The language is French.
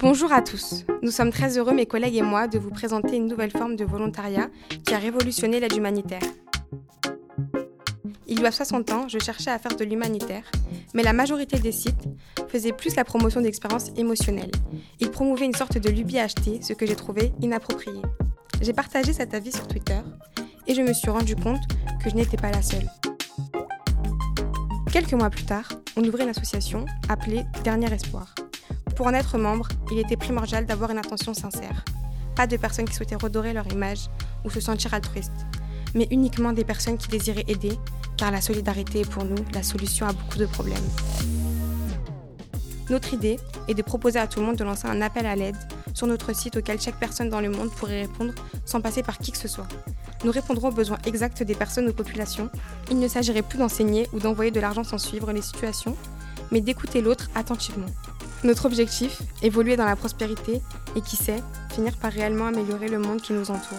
Bonjour à tous. Nous sommes très heureux, mes collègues et moi, de vous présenter une nouvelle forme de volontariat qui a révolutionné l'aide humanitaire. Il y a 60 ans, je cherchais à faire de l'humanitaire, mais la majorité des sites faisaient plus la promotion d'expériences émotionnelles. Ils promouvaient une sorte de lubie achetée, ce que j'ai trouvé inapproprié. J'ai partagé cet avis sur Twitter et je me suis rendu compte que je n'étais pas la seule. Quelques mois plus tard, on ouvrait une association appelée Dernier Espoir. Pour en être membre, il était primordial d'avoir une intention sincère. Pas de personnes qui souhaitaient redorer leur image ou se sentir altruistes, mais uniquement des personnes qui désiraient aider, car la solidarité est pour nous la solution à beaucoup de problèmes. Notre idée est de proposer à tout le monde de lancer un appel à l'aide sur notre site auquel chaque personne dans le monde pourrait répondre sans passer par qui que ce soit. Nous répondrons aux besoins exacts des personnes ou populations. Il ne s'agirait plus d'enseigner ou d'envoyer de l'argent sans suivre les situations, mais d'écouter l'autre attentivement. Notre objectif, évoluer dans la prospérité et qui sait, finir par réellement améliorer le monde qui nous entoure.